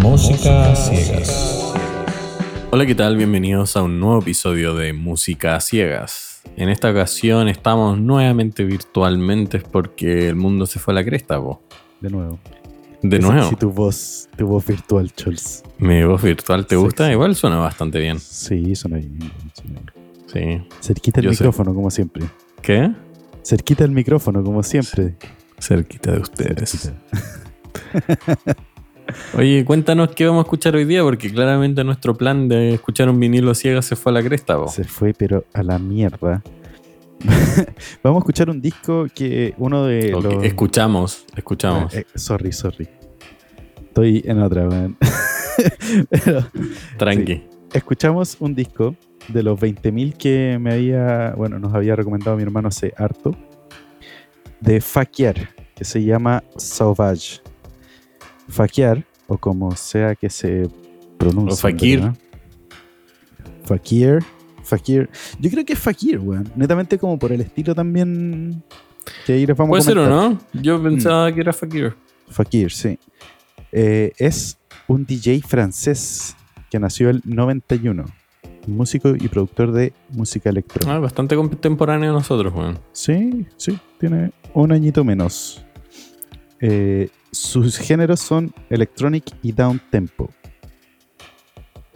Música ciegas. Hola, ¿qué tal? Bienvenidos a un nuevo episodio de Música Ciegas. En esta ocasión estamos nuevamente virtualmente porque el mundo se fue a la cresta, vos. De nuevo. De nuevo. Si tu voz, tu voz virtual, Chols. Mi voz virtual, ¿te Sí, gusta? sí. Igual suena bastante bien. Sí, suena bien. suena bien. Sí. Cerquita el Yo sé. micrófono, como siempre. ¿Qué? Cerquita el micrófono, como siempre. Cerquita de ustedes. Cerquita. Oye, cuéntanos qué vamos a escuchar hoy día, porque claramente nuestro plan de escuchar un vinilo ciega se fue a la cresta, vos. Se fue, pero a la mierda. Vamos a escuchar un disco que uno de los... Escuchamos, escuchamos. Ah, eh, sorry, sorry. Estoy en otra, man. Pero Tranqui. escuchamos un disco de los 20.000 que me había, bueno, nos había recomendado mi hermano hace harto, de Fakir, que se llama Sauvage. Fakir, o como sea que se pronuncia. O Fakir. ¿verdad? Fakir, Fakir. Yo creo que es Fakir, weón. Netamente como por el estilo también que ahí les vamos Puede a ser o no. Yo pensaba que era Fakir. Fakir, sí. Eh, es un DJ francés que nació el 91. Músico y productor de música electrónica. Ah, bastante contemporáneo a nosotros, weón. Sí, sí, tiene un añito menos. Eh, sus géneros son electronic y down tempo.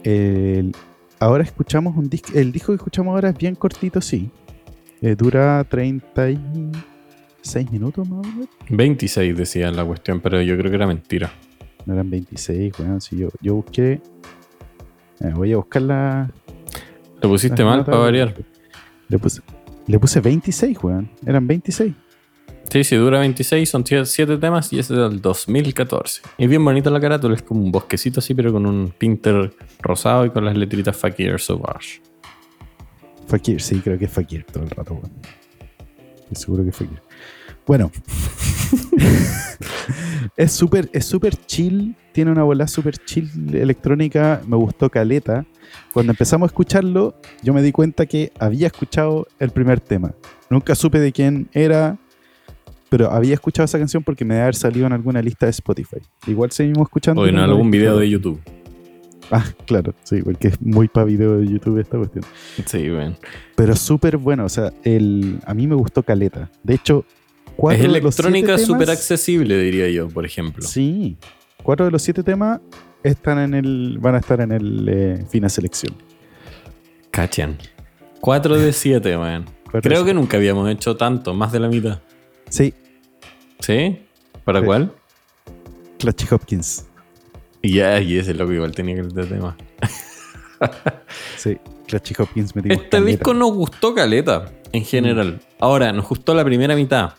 El- ahora escuchamos un disco. El disco que escuchamos ahora es bien cortito, sí. Eh, dura 36 minutos más o menos. 26 decía la cuestión, pero yo creo que era mentira. No eran 26, weón. Si yo, yo busqué. Eh, voy a buscar la. Lo pusiste mal para variar. Le puse, le puse 26, weón. Eran 26. Sí, sí, dura 26, son 7 temas y es del 2014. Y bien bonita la carátula, es como un bosquecito así, pero con un pinter rosado y con las letritas Fakir Sauvage. Fakir, sí, creo que es Fakir todo el rato, weón. Seguro que es Fakir. Bueno. es súper es súper chill. Tiene una bola súper chill electrónica. Me gustó Caleta. Cuando empezamos a escucharlo, yo me di cuenta que había escuchado el primer tema. Nunca supe de quién era, pero había escuchado esa canción porque me debe haber salido en alguna lista de Spotify. Igual seguimos escuchando. O en algún video de. YouTube. Ah, claro, sí, porque es muy para video de YouTube esta cuestión. Sí, weón. Pero súper bueno, o sea, el, a mí me gustó Caleta. De hecho, cuatro Es electrónica siete súper accesible, diría yo, por ejemplo. Sí, cuatro de los siete temas están en el, van a estar en el eh, Fina Selección. Cachan. 4 de 7, weón. Cuatro Creo que nunca habíamos hecho tanto, más de la mitad. Sí, ¿Sí? ¿Para Sí. cuál? Clutchy Hopkins. Ya, y ese loco igual tenía que el tema. Sí, Clutchy Hopkins metimos Este caleta. disco nos gustó caleta, en general. Ahora, nos gustó la primera mitad.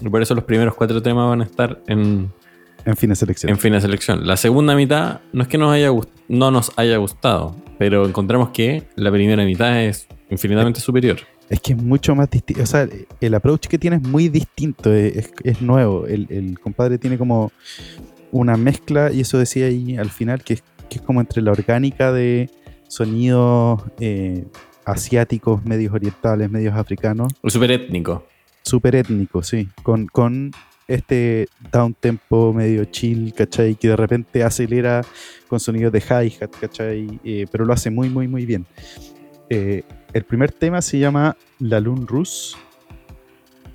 Y por eso los primeros cuatro temas van a estar en, En Fina Selección. en fin de selección. La segunda mitad no es que nos haya no nos haya gustado, pero encontramos que la primera mitad es infinitamente superior. Es que es mucho más distinto. O sea, el approach que tiene es muy distinto, es, nuevo. El, el compadre tiene como una mezcla, y eso decía ahí al final, que es, que es como entre la orgánica de sonidos eh, asiáticos, medios orientales, medios africanos, súper étnico. Súper étnico, sí. Con, con este down tempo medio chill, ¿cachai? Que de repente acelera con sonidos de hi-hat, ¿cachai? Eh, pero lo hace muy, muy, muy bien. Eh, el primer tema se llama La Lune Rus.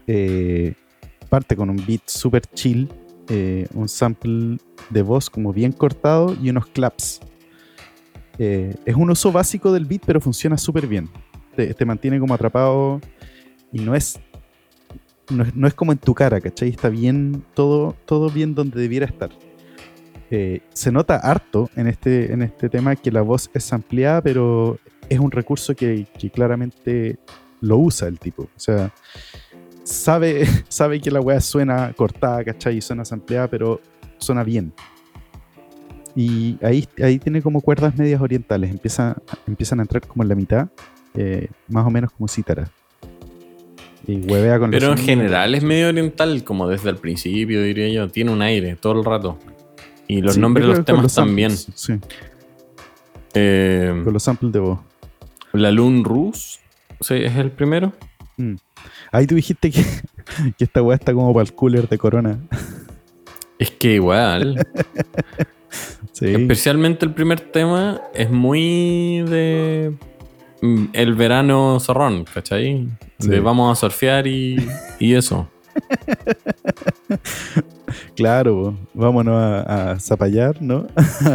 Eh, parte con un beat súper chill, un sample de voz como bien cortado y unos claps. Es un uso básico del beat, pero funciona súper bien. Te mantiene como atrapado y no es, no es como en tu cara, ¿cachai? Está bien, todo, todo bien donde debiera estar. Eh, se nota harto en este, en este tema que la voz es ampliada, pero es un recurso que, claramente lo usa el tipo. O sea, sabe, sabe que la weá suena cortada, ¿cachai? Suena ampliada, pero suena bien. Y ahí, ahí tiene como cuerdas medias orientales. Empieza, empiezan a entrar como en la mitad, eh, más o menos como cítara. Y huevea con los Pero en general es medio oriental, como desde el principio, diría yo. Tiene un aire todo el rato. Y los Sí, nombres de los temas también. Sí, Eh, con los samples de voz. la Lune Rus sí, es el primero. Ahí tú dijiste que, que esta weá está como para el cooler de Corona. Es que igual, Sí. especialmente el primer tema, es muy de mm, el verano zorrón, ¿cachai? De vamos a surfear y, y eso. Claro, vámonos a, a zapallar, ¿no?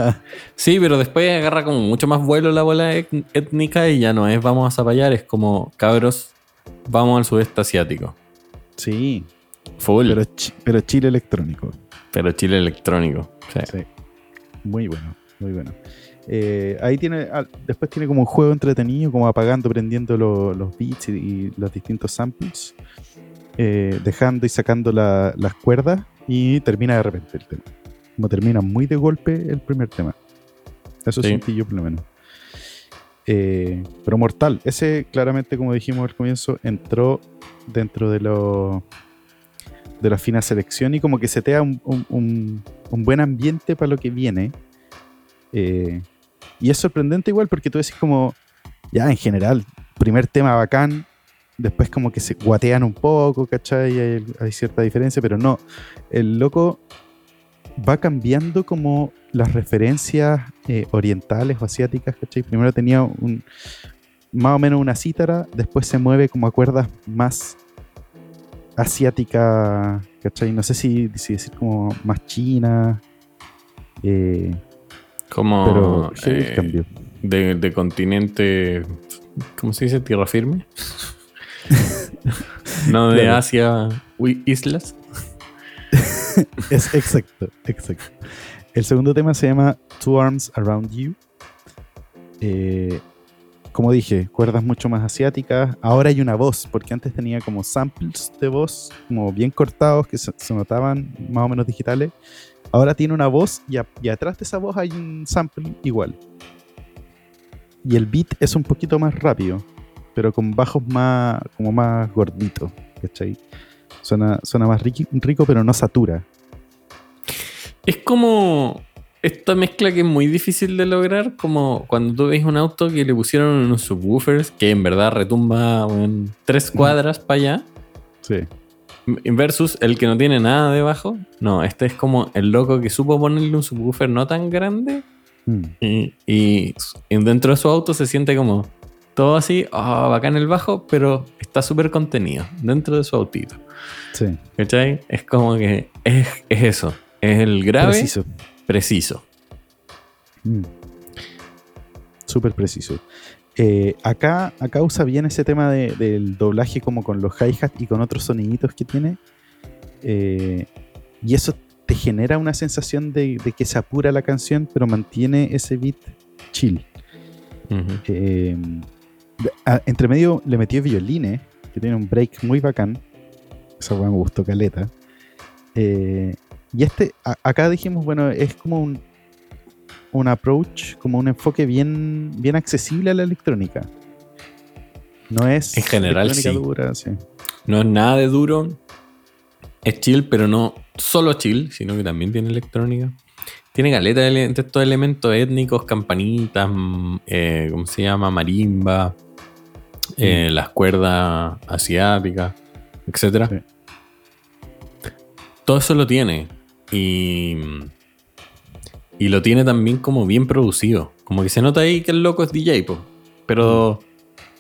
Sí, pero después agarra como mucho más vuelo la bola ét- étnica y ya no es vamos a zapallar, es como cabros, vamos al sudeste asiático. sí, Full, pero, pero, chi- pero Chile electrónico. Chile electrónico. Sí. Sí. Muy bueno, muy bueno. Eh, ahí tiene, ah, después tiene como un juego entretenido, como apagando, prendiendo lo- los beats y, y los distintos samples, eh, dejando y sacando la- las cuerdas y termina de repente el tema. Como termina muy de golpe el primer tema. Eso Sí. sentí yo por lo menos. Eh, pero mortal. Ese claramente, como dijimos al comienzo, entró dentro de lo de la fina selección y como que setea un, un- un- un buen ambiente para lo que viene. Eh, y es sorprendente igual porque tú decís como, ya en general, primer tema bacán, después como que se guatean un poco, ¿cachai? Hay, cierta diferencia, pero no, el loco va cambiando como las referencias eh, orientales o asiáticas, ¿cachai? Primero tenía un, más o menos una cítara, después se mueve como a cuerdas más asiática, ¿cachai? No sé si, si decir como más china, eh, Como pero el eh, de, de continente, ¿cómo se dice? Tierra firme. no de Claro. Asia, uy, islas. Es exacto, exacto. El segundo tema se llama Two Arms Around You. Eh, como dije, cuerdas mucho más asiáticas. Ahora hay una voz, porque antes tenía como samples de voz, como bien cortados, que se, se notaban más o menos digitales. Ahora tiene una voz y, a- y atrás de esa voz hay un sample igual. Y el beat es un poquito más rápido, pero con bajos más, como más gorditos. ¿cachai? Suena, suena más riqui- rico, pero no satura. Es como esta mezcla que es muy difícil de lograr, como cuando tú ves un auto que le pusieron unos subwoofers que en verdad retumba en tres cuadras para allá, Sí. Versus el que no tiene nada debajo. No, este es como el loco que supo ponerle un subwoofer no tan grande Mm. y, y dentro de su auto se siente como todo así, ah, bacán el bajo, pero está súper contenido dentro de su autito. Sí. ¿Cachai? Es como que es, es eso, es el grave Preciso. preciso. Mm. Súper preciso. Eh, acá, acá usa bien ese tema de- del doblaje como con los hi-hat y con otros soniditos que tiene. Eh, y eso te genera una sensación de, de que se apura la canción, pero mantiene ese beat chill. Eh, a- entre medio le metió violines, que tiene un break muy bacán. Esa me gustó caleta. Y este, a- acá dijimos, bueno, es como un, un approach, como un enfoque bien, bien accesible a la electrónica. No es En general, sí. dura, sí. No es nada de duro. Es chill, pero no solo chill, sino que también tiene electrónica. Tiene caleta de, estos elementos étnicos, campanitas, mm, eh, ¿cómo se llama? Marimba, eh, las cuerdas asiáticas, etc. Sí. Todo eso lo tiene. Y, y lo tiene también como bien producido. Como que se nota ahí que el loco es DJ, po. Pero...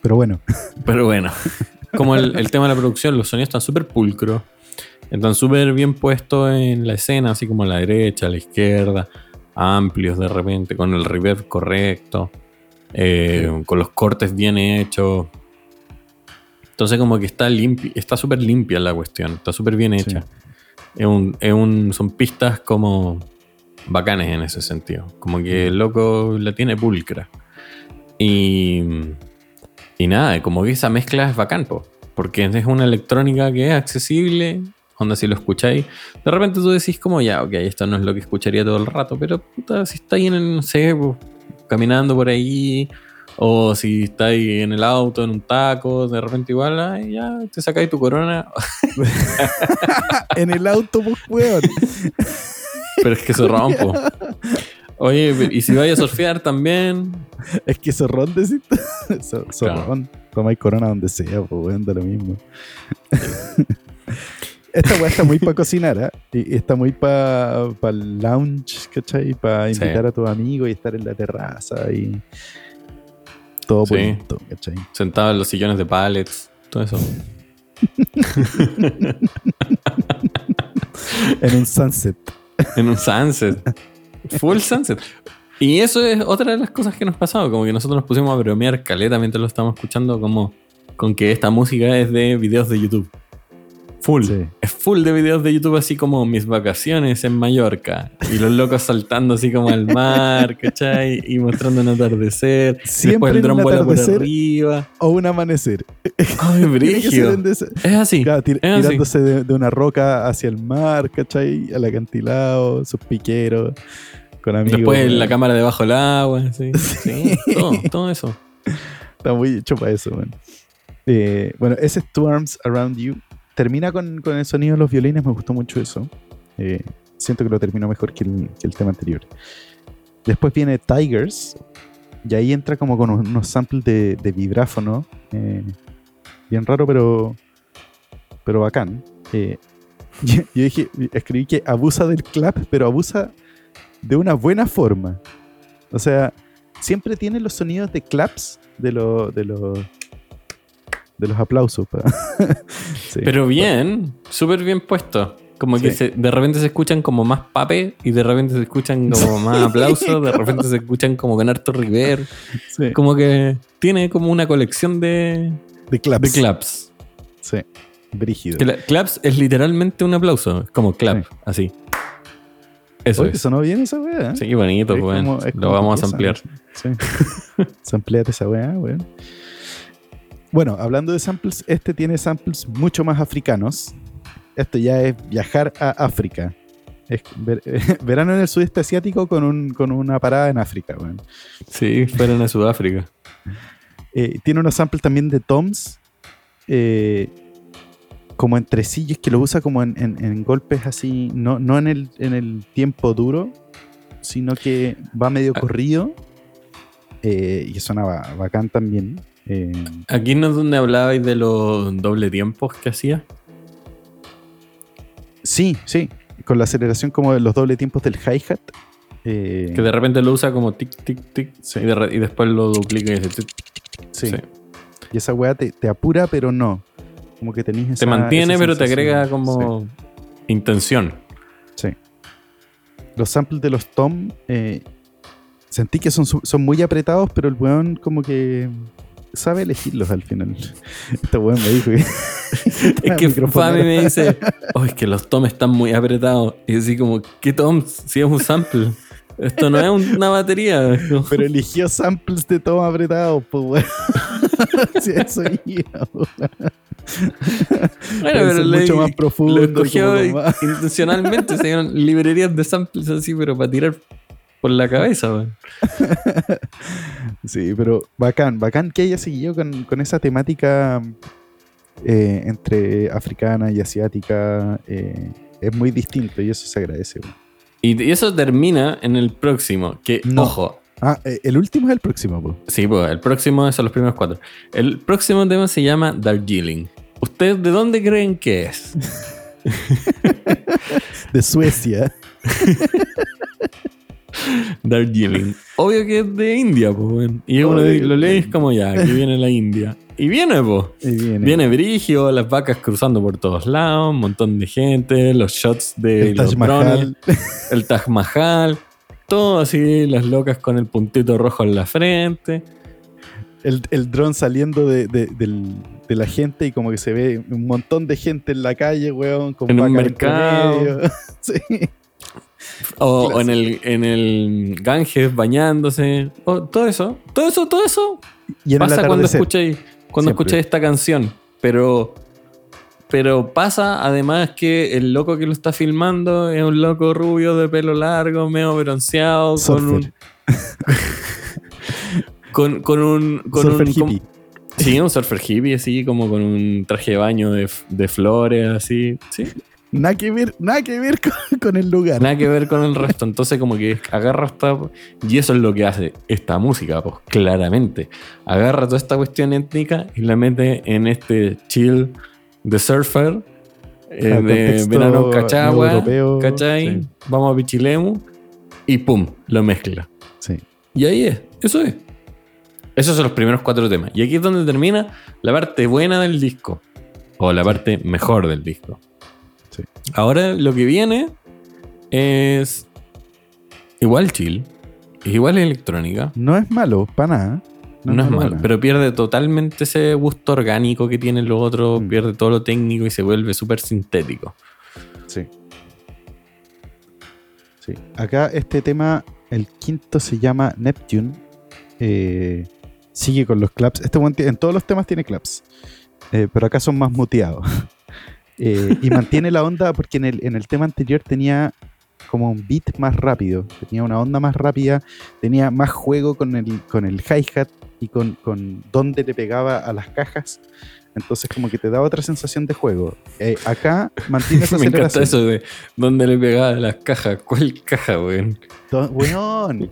Pero bueno, Pero bueno, como el, el tema de la producción, los sonidos están súper pulcros, están súper bien puestos en la escena, así como a la derecha, a la izquierda, amplios de repente, con el reverb correcto, eh, con los cortes bien hechos. Entonces como que está limpio, está súper limpia la cuestión, está súper bien Sí. hecha. Es un, es un- son pistas como bacanes en ese sentido. Como que el loco la tiene pulcra. Y, y nada, como que esa mezcla es bacán, po, porque es una electrónica que es accesible. Onda, si lo escucháis, de repente tú decís como ya, ok, esto no es lo que escucharía todo el rato, pero puta, si estáis en el, no sé, po, caminando por ahí, o si estáis en el auto, en un taco, de repente igual, ay, ya te sacáis tu corona, en el auto, pues, weón. pero es que se rompo. Oye, y si vais a surfear también, Es que zorrón decís. Zo- Zorrón. Tomáis corona donde sea, pues weón, da lo mismo. esta weá está muy para cocinar, ¿ah? Y está muy para el lounge, ¿cachai? Para Sí. invitar a tus amigos y estar en la terraza y todo Sí. bonito, ¿cachai? Sentado en los sillones de pallets, todo eso. En un sunset. En un sunset. Full sunset. Y eso es otra de las cosas que nos pasaba. Como que nosotros nos pusimos a bromear caleta mientras lo estábamos escuchando, como con que esta música es de videos de YouTube. Full. Sí. Es full de videos de YouTube, así como mis vacaciones en Mallorca. Y los locos saltando así como al mar, ¿cachai? Y mostrando un atardecer. Siempre Después el dron vuela por arriba. O un amanecer. Ay, ese- Es así. Claro, tir- es así. tirándose de, de una roca hacia el mar, ¿cachai? Al acantilado, sus piqueros, con amigos. Después la cámara debajo del agua. Sí, sí, todo, todo eso. Está muy hecho para eso, man. Eh, bueno, ese Two Arms Around You termina con, con el sonido de los violines, me gustó mucho eso. Eh, siento que lo terminó mejor que el, tema anterior. Después viene Tigers, y ahí entra como con unos samples de, vibráfono. eh, bien raro, pero, pero bacán. Eh, yo dije, escribí que abusa del clap, pero abusa de una buena forma. O sea, siempre tiene los sonidos de claps de los de los de los aplausos. Sí. Pero bien, súper bien puesto. Como que se- de repente se escuchan como más pape y de repente se escuchan como más aplausos, de repente se escuchan como con harto river. Sí, Como que tiene como una colección de, de claps. de claps. Sí, brígido. La- claps es literalmente un aplauso, como clap, Sí. así. Eso Oye, es. sonó bien esa weá. ¿eh? Sí, bonito, weón. Lo vamos a ampliar. Sí. Sampleate esa weá, weón. Bueno, hablando de samples, este tiene samples mucho más africanos. Esto ya es viajar a África. Es ver- verano en el sudeste asiático con, un, con una parada en África, weón. Sí, fueron a Sudáfrica. Eh, tiene unos samples también de Toms. eh, como en tresillos que lo usa como en, en- en golpes así, no, no en, el, en el tiempo duro, sino que va medio Ah. corrido. eh, y suena ba- bacán también. Eh, Aquí no es donde hablabais de los doble tiempos que hacía. sí, sí, con la aceleración como de los doble tiempos del hi-hat. eh, Que de repente lo usa como tic, tic, tic. Sí. Y, de re- y después lo duplica y dice tic, sí. sí. Y esa weá te, te apura, pero no. Como que tenés esa Te mantiene, esa pero te agrega como intención. Sí. Los samples de los Tom eh, sentí que son, son muy apretados, pero el weón como que sabe elegirlos al final. Este weón me dijo que. Es que Fami me dice, oh, es que los toms están muy apretados. Y así como, ¿qué toms? Si es un sample. Esto no es un- una batería. Pero eligió samples de Tom apretados, pues weón. sí, eso. Bueno, pero le- mucho más profundo. lo escogió intencionalmente. Se dieron librerías de samples así, pero para tirar por la cabeza. weón. Sí, pero bacán, bacán que haya seguido con, con esa temática eh, entre africana y asiática. eh, es muy distinto y eso se agradece. weón. Y, eso termina en el próximo. Que, No. ojo, Ah, eh, el último es el próximo, po. Sí, pues el próximo son los primeros cuatro. El próximo tema se llama Darjeeling. ¿Ustedes de dónde creen que es? de Suecia. Darjeeling. Obvio que es de India, pues. Y uno Obvio. lo lees como ya, aquí viene la India. Y viene, pues. Viene, Viene Brigio, las vacas cruzando por todos lados, un montón de gente, los shots de el los Taj Mahal. drones, el Taj Mahal, todo así, las locas con el puntito rojo en la frente. El, el dron saliendo de, de- del- de la gente y como que se ve un montón de gente en la calle, weón, con En un mercado. sí. O, en el, en el Ganges bañándose. O todo eso. Todo eso, todo eso Y en el pasa cuando escucháis cuando esta canción. Pero. Pero pasa además que el loco que lo está filmando es un loco rubio de pelo largo, medio bronceado, con un. Con, con un. Con Surfer un hippie. sí, un surfer hippie, así como con un traje de baño de, de flores, así. Sí. Nada que ver, nada que ver con, con el lugar. Nada que ver con el resto. Entonces, como que agarra esta. Y eso es lo que hace esta música, pues claramente. Agarra toda esta cuestión étnica y la mete en este chill de surfer. eh, de verano Cachagua, europeo, ¿cachai? sí. Vamos a Pichilemu y pum, lo mezcla. Sí. Y ahí es, eso es. Esos son los primeros cuatro temas. Y aquí es donde termina la parte buena del disco. O la parte mejor del disco. Sí. Ahora lo que viene es igual chill. Es igual electrónica. No es malo, para nada. No, es malo, nada. pero pierde totalmente ese gusto orgánico que tienen los otros, Mm. pierde todo lo técnico y se vuelve súper sintético. Sí. Sí. Acá este tema, el quinto se llama Neptune. Eh, sigue con los claps. Este en todos los temas tiene claps. eh, pero acá son más muteados. Eh, y mantiene la onda porque en el, en el tema anterior tenía como un beat más rápido. Tenía una onda más rápida. Tenía más juego con el, con el hi-hat y con, con dónde le pegaba a las cajas. Entonces como que te da otra sensación de juego. Eh, acá mantiene esa Me encanta eso de dónde le pegaba las cajas. ¿Cuál caja, weón? Weón.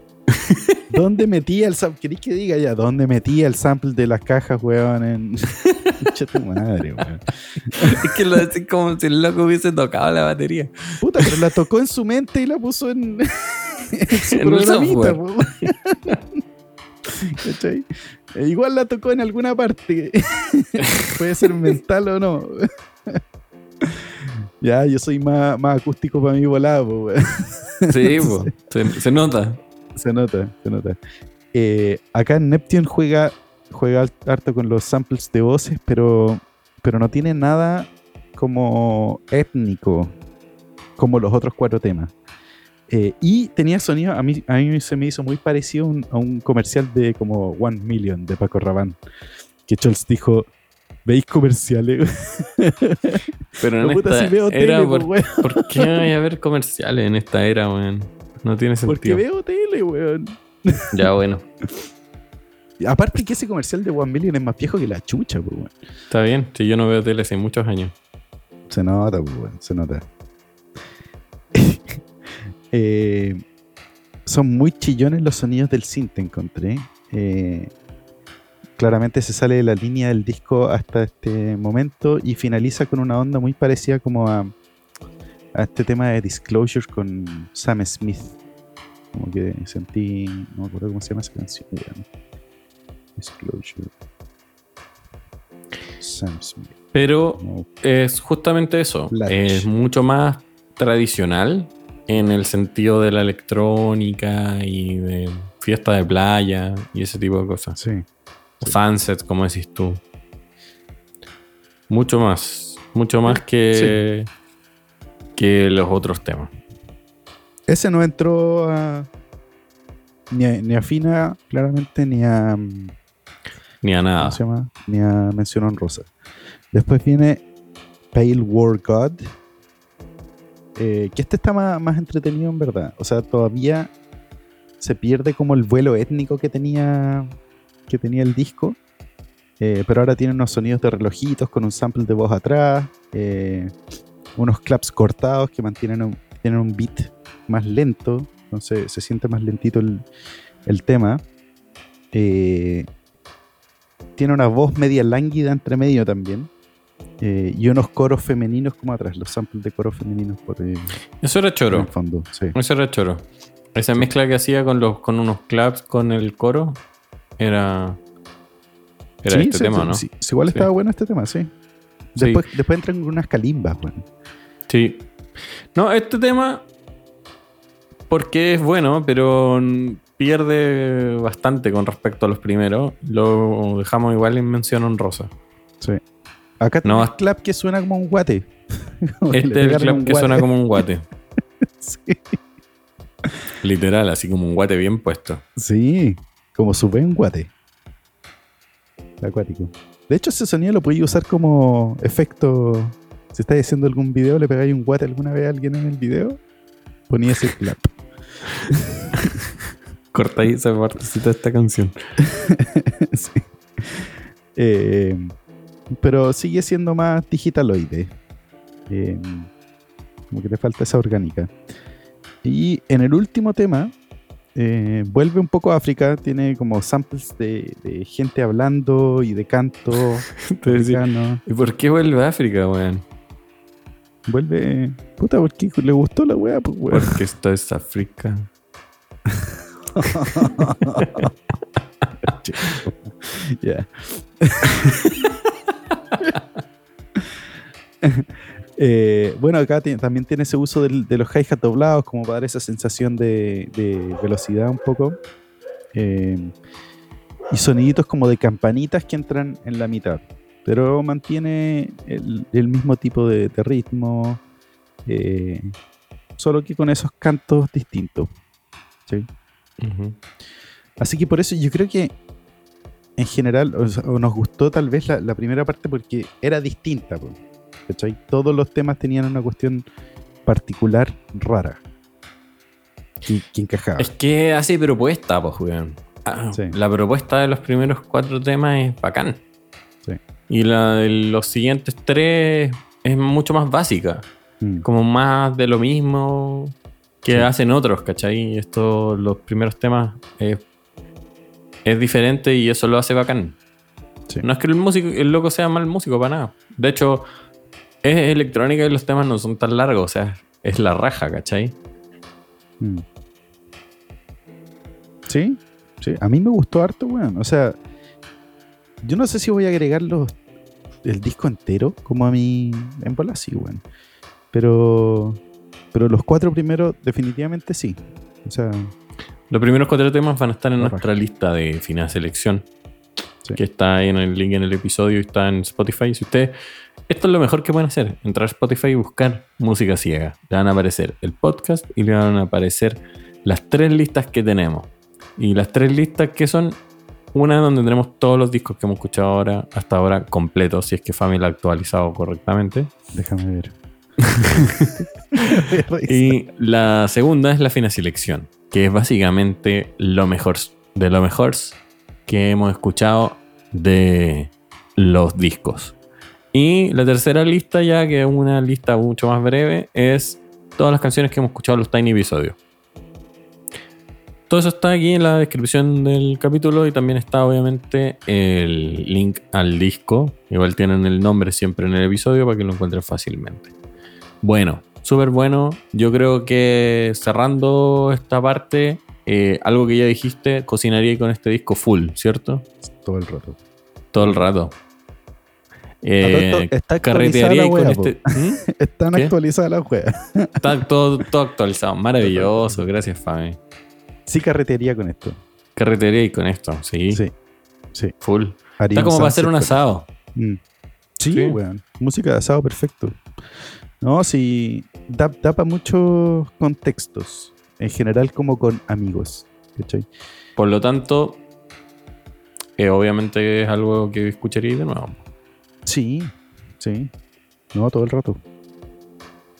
¿Dónde metía el sample? ¿Queréis que diga ya? ¿Dónde metía el sample de las cajas, weón? En... Tu madre, weón. Es que lo decís como si el loco hubiese tocado la batería. Puta, pero la tocó en su mente y la puso en, en su En programita, po. ¿Cachai? E igual la tocó en alguna parte. Puede ser mental o no. ya, yo soy más, más acústico para mi volado, weón. Sí, po, se, se nota. Se nota, se nota. Eh, acá en Neptune juega, juega harto con los samples de voces, pero, pero no tiene nada como étnico, como los otros cuatro temas. Eh, y tenía sonido, a mí, a mí se me hizo muy parecido un- a un comercial de como One Million de Paco Rabanne, que Scholz dijo, ¿veis comerciales? Pero en No, puta, esta si veo era tele, por, po, weón. ¿por qué hay a haber comerciales en esta era, weón? No tiene Porque sentido. veo tele, weón. Ya, bueno. Aparte que ese comercial de One Million es más viejo que la chucha, pues, weón. Está bien. Si yo no veo tele hace muchos años. Se nota, pues, weón, se nota. Eh, son muy chillones los sonidos del synth, encontré. Eh, claramente se sale de la línea del disco hasta este momento y finaliza con una onda muy parecida como a, a este tema de Disclosure con Sam Smith. Como que sentí, no me acuerdo cómo se llama esa canción. Disclosure. Sam Smith. Pero No, es justamente eso. Es mucho más tradicional en el sentido de la electrónica y de fiesta de playa y ese tipo de cosas. sí. O Sunset, como decís tú. Mucho más. Mucho más que, que los otros temas. Ese no entró a, ni, a, ni a Fina, claramente, ni a, mm, Ni a nada. ¿cómo se llama? Ni a Mención Honrosa. Después viene Pale War God, eh, que este está más, más entretenido en verdad. O sea, todavía se pierde como el vuelo étnico que tenía, que tenía el disco. eh, pero ahora tiene unos sonidos de relojitos con un sample de voz atrás, eh, unos claps cortados que mantienen un, tienen un beat más lento, entonces se siente más lentito el, el tema. Eh, tiene una voz media lánguida entre medio también. eh, y unos coros femeninos como atrás, los samples de coros femeninos por, eh, Eso era en choro. el fondo. Sí. Eso era choro. Esa mezcla que hacía con los con unos claps con el coro era. Era Sí, este tema, ¿no? sí, igual estaba bueno este tema, sí. Sí. Después, después entran unas calimbas, bueno. Sí. No, este tema. Porque es bueno, pero pierde bastante con respecto a los primeros. Lo dejamos igual en mención honrosa. Sí. Acá No, tenés clap que suena como un guate. Este es el clap que guate. suena como un guate. Sí. Literal, así como un guate bien puesto. Sí, como su buen guate. Acuático. De hecho, ese sonido lo podéis usar como efecto. Si estáis haciendo algún video, le pegáis un guate alguna vez a alguien en el video, ponía ese clap. Corta ahí esa partecita de esta canción. Sí. Eh, pero sigue siendo más digitaloide. Eh, como que le falta esa orgánica. Y en el último tema, eh, vuelve un poco a África. Tiene como samples de, de gente hablando y de canto africano. ¿Y por qué vuelve a África, weón? Vuelve. Puta, ¿por qué le gustó la weá? Pues. Porque esto es África. Ya. Eh, bueno, acá también tiene ese uso del- de los hi-hat doblados como para dar esa sensación de, de velocidad un poco. Eh, y soniditos como de campanitas que entran en la mitad. Pero mantiene el, el mismo tipo de, de ritmo. eh, solo que con esos cantos distintos. ¿sí? Así que por eso yo creo que en general o sea, o nos gustó tal vez la, la primera parte porque era distinta. ¿cachai? Todos los temas tenían una cuestión particular rara que, que encajaba. Es que hace propuesta, pues, weón. Ah, Sí. La propuesta de los primeros cuatro temas es bacán. Sí. Y la de los siguientes tres es mucho más básica. Mm, Como más de lo mismo que Sí. hacen otros, ¿cachai? Esto, los primeros temas eh, es diferente y eso lo hace bacán. Sí. No es que el músico, el loco sea mal músico para nada. De hecho, es electrónica y los temas no son tan largos, o sea, es la raja, ¿cachai? mm. Sí, sí, a mí me gustó harto, weón. O sea, yo no sé si voy a agregar los, el disco entero como a mí en bola, sí, weón. Pero, pero los cuatro primeros definitivamente sí. O sea, Los primeros cuatro temas van a estar en nuestra lista de final selección. Sí. Que está ahí en el link en el episodio y está en Spotify. Si ustedes. Esto es lo mejor que pueden hacer: entrar a Spotify y buscar música ciega. Le van a aparecer el podcast y le van a aparecer las tres listas que tenemos. Y las tres listas que son una donde tenemos todos los discos que hemos escuchado ahora, hasta ahora completos, si es que Family lo ha actualizado correctamente. déjame ver. Y la segunda es la fina selección, que es básicamente lo mejor de lo mejor que hemos escuchado de los discos. Y la tercera lista, ya que es una lista mucho más breve, es todas las canciones que hemos escuchado en los Tiny episodios. Todo eso está aquí en la descripción del capítulo y también está obviamente el link al disco. Igual tienen el nombre siempre en el episodio para que lo encuentren fácilmente. Bueno, súper bueno. Yo creo que cerrando esta parte, eh, algo que ya dijiste, cocinaría con este disco full, ¿cierto? Todo el rato. Todo el rato. Eh, está carretearía la con wea, este. ¿Mm? Están actualizadas las weas. Está todo, todo actualizado. Maravilloso. Gracias, Fabi. Sí carretearía con esto. Carretería y con esto, sí. Sí. Sí. Full. Está como para hacer un asado. Mm. Sí, Sí. weón. Música de asado perfecto. No, sí. Da, da para muchos contextos. En general, como con amigos. ¿Cachai? Por lo tanto, eh, obviamente es algo que escucharía de nuevo. Sí, sí. No, todo el rato.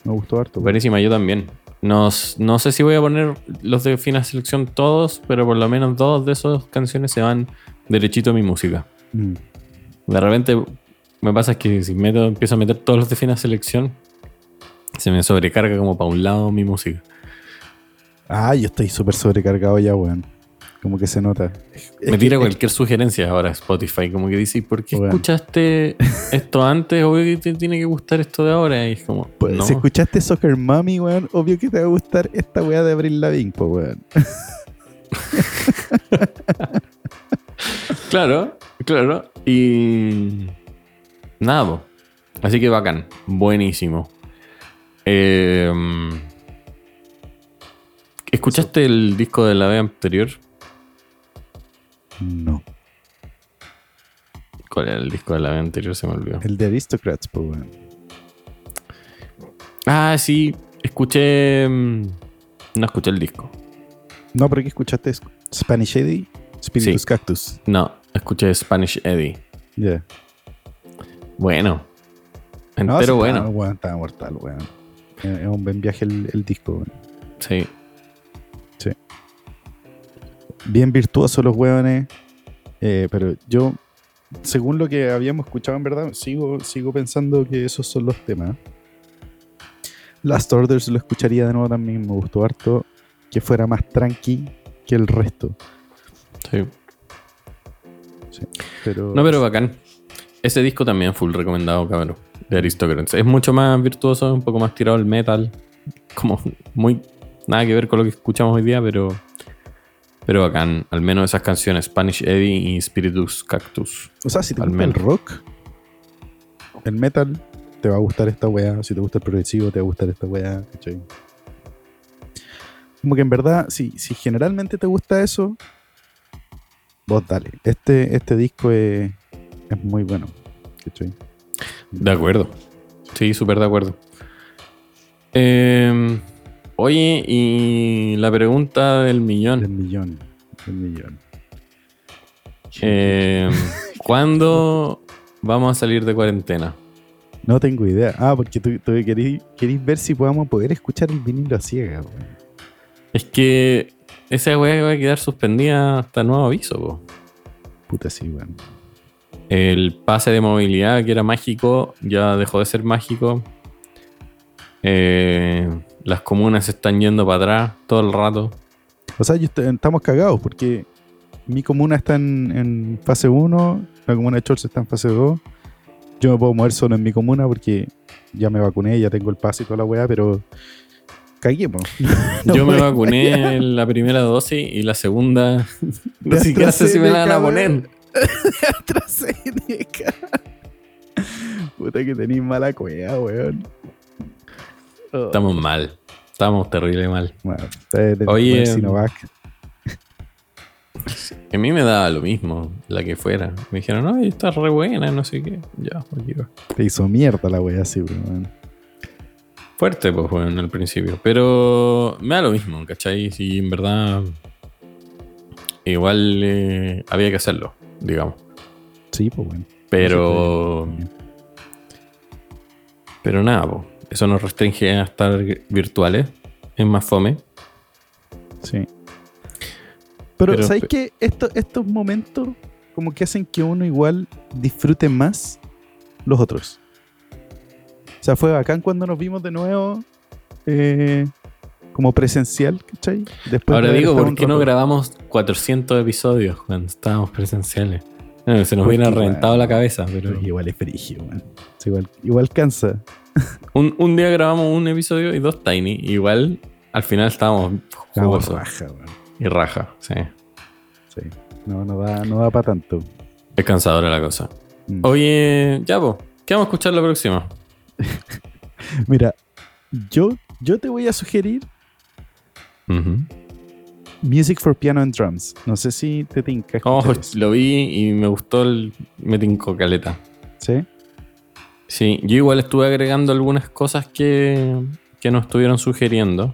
Me gustó harto. Buenísima, yo también. No, no sé si voy a poner los de fina selección todos, pero por lo menos dos de esas canciones se van derechito a mi música. Mm. De repente me pasa que si meto, empiezo a meter todos los de fina selección, se me sobrecarga como para un lado mi música. Ah, yo estoy súper sobrecargado ya, weón. Como que se nota. Es Me que- tira es- cualquier sugerencia ahora Spotify, como que dice, "¿Y ¿por qué Bueno. escuchaste esto antes? Obvio que te tiene que gustar esto de ahora. Y es como, Pues, no. Si escuchaste Soccer Mommy, weón, obvio que te va a gustar esta weá de Abril Lavigne, po, weón. Claro, claro. Y nada, po. así que bacán, buenísimo. Eh, ¿Escuchaste el disco de la vez anterior? No. ¿Cuál era el disco de la vez anterior? Se me olvidó. El de Aristocrats, po, weón. Ah, sí, escuché. mm, No escuché el disco. No, pero ¿qué escuchaste? Spanish Eddie, Spiritus Sí. Cactus. No, escuché Spanish Eddie. Ya. Bueno, No, entero sí, bueno. estaba- weón, estaba mortal, weón. Es es un buen viaje el, el disco, weón. Sí. Bien virtuosos los weones. eh, pero yo, según lo que habíamos escuchado en verdad, sigo, sigo pensando que esos son los temas. Last Orders lo escucharía de nuevo también, me gustó harto. Que fuera más tranqui que el resto. sí. Pero, No, pero bacán. Ese disco también full recomendado, cabrón. De Aristocrats. Es mucho más virtuoso, un poco más tirado al metal. Como muy. Nada que ver con lo que escuchamos hoy día, pero. Pero bacán. Al menos esas canciones, Spanish Eddie y Spiritus Cactus. O sea, si te Al gusta el rock, el metal, te va a gustar esta weá. Si te gusta el progresivo, te va a gustar esta weá. ¿cachai? Como que en verdad, si, si generalmente te gusta eso, vos dale. Este, este disco es, es muy bueno. ¿cachai? De acuerdo. Sí, súper de acuerdo. Eh, oye, y la pregunta del El millón. millón. El millón. Eh, ¿Cuándo vamos a salir de cuarentena? No tengo idea. Ah, porque tú, tú querís, querís ver si podamos poder escuchar el vinilo a ciega, weón. Es que esa weá va a quedar suspendida hasta nuevo aviso. po. Puta sí, weón. El pase de movilidad que era mágico ya dejó de ser mágico. Eh, las comunas se están yendo para atrás todo el rato. O sea, estamos cagados porque mi comuna está en, en fase 1, la comuna de Cholz está en fase 2. Yo me puedo mover solo en mi comuna porque ya me vacuné, ya tengo el pase y toda la weá, pero caguemos. No Yo me vacuné fallar. en la primera dosis y la segunda no siquiera sé si me la van a poner. AstraZeneca. Puta que tenéis mala cueva, weón. Estamos mal. Estamos terrible mal. Bueno, ustedes Oye, Sinovac. A mí me daba lo mismo, la que fuera. Me dijeron, no, está re buena, no sé qué. Ya, va. Te hizo mierda la weá así, weón. Fuerte, pues, bueno, al principio. Pero me da lo mismo, ¿cachai? Si en verdad. Igual eh, había que hacerlo, digamos. Sí, pues bueno. Pero. Pero nada, po. Eso nos restringe a estar virtuales. Es más fome. Sí. Pero, Pero- ¿sabéis que Esto- estos momentos como que hacen que uno igual disfrute más los otros? O sea, fue bacán cuando nos vimos de nuevo eh, como presencial, ¿cachai? Después de Ahora digo, ¿por qué no grabamos 400 episodios cuando estábamos presenciales? Se nos hubiera reventado la cabeza, pero. Igual es frigio, igual cansa. Un, un día grabamos un episodio y dos Tiny. Igual al final estábamos jugosos raja, weón. y raja. Sí. Sí. No, no da, no da para tanto. Es cansadora la cosa. Mm. Oye, ya, ¿qué vamos a escuchar la próxima? Mira, yo, yo te voy a sugerir. Music for Piano and Drums. No sé si te tinca. Oh, lo vi y me gustó el. Me tincó caleta. ¿Sí? Sí, yo igual estuve agregando algunas cosas que, que nos estuvieron sugiriendo.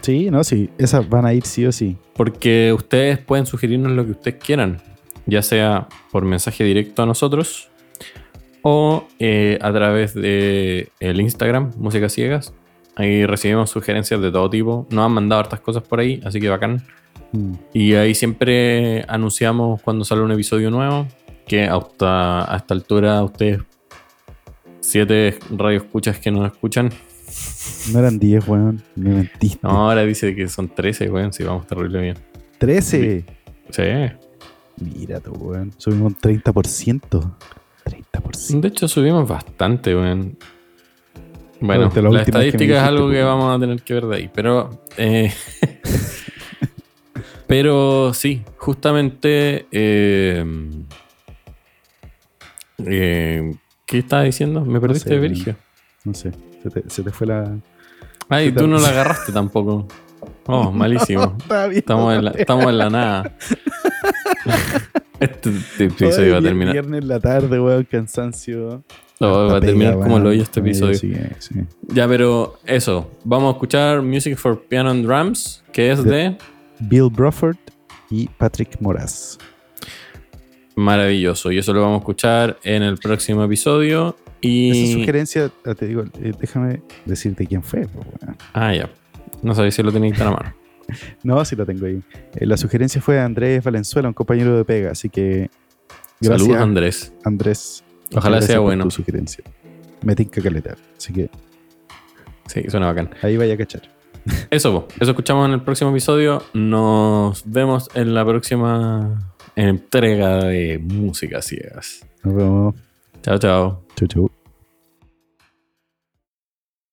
Sí, no, sí. Esas van a ir sí o sí. Porque ustedes pueden sugerirnos lo que ustedes quieran, ya sea por mensaje directo a nosotros o eh, a través de el Instagram, Música Ciegas. Ahí recibimos sugerencias de todo tipo. Nos han mandado hartas cosas por ahí, así que bacán. Mm. Y ahí siempre anunciamos cuando sale un episodio nuevo, que hasta a esta altura ustedes, siete radioescuchas que nos escuchan, No eran 10, weón. Me mentiste. no, ahora dice que son 13, weón, si vamos terrible bien. 13. Sí. Mira tú, weón. Subimos un 30%. 30%. De hecho, subimos bastante, weón. Bueno, la la, estadística es dijiste, algo pues, que vamos a tener que ver de ahí. Pero, eh, pero sí, justamente. eh, eh, ¿Qué estaba diciendo? Me perdiste sé, de weón. Verigio. No sé. Se te, se te fue la. Ay, ¿Qué tú no la agarraste tampoco. Oh, malísimo. Bien. Estamos en la, estamos en la nada. Este, este episodio va a terminar. Viernes en la tarde, weón. Cansancio. no, va a terminar pega, como lo oye este episodio. sí, sí. Ya, pero eso. Vamos a escuchar Music for Piano and Drums, que es De- de Bill Bruford y Patrick Moraz. Maravilloso. Y eso lo vamos a escuchar en el próximo episodio. Esa Y. sugerencia, ah, te digo, eh, déjame decirte quién fue. weón. Ah, ya. No sabéis si lo tenéis tan a mano. No, sí lo tengo ahí. Eh, la sugerencia fue de Andrés Valenzuela, un compañero de pega. Así que. Gracias, Saludos, Andrés. Andrés. Ojalá sea bueno. Tu sugerencia. Me tinca caleta. Así que Sí, suena bacán. ahí vaya a cachar. Eso, eso escuchamos en el próximo episodio. Nos vemos en la próxima entrega de Música Ciegas. Nos vemos. Chao, chao. Chau, chau.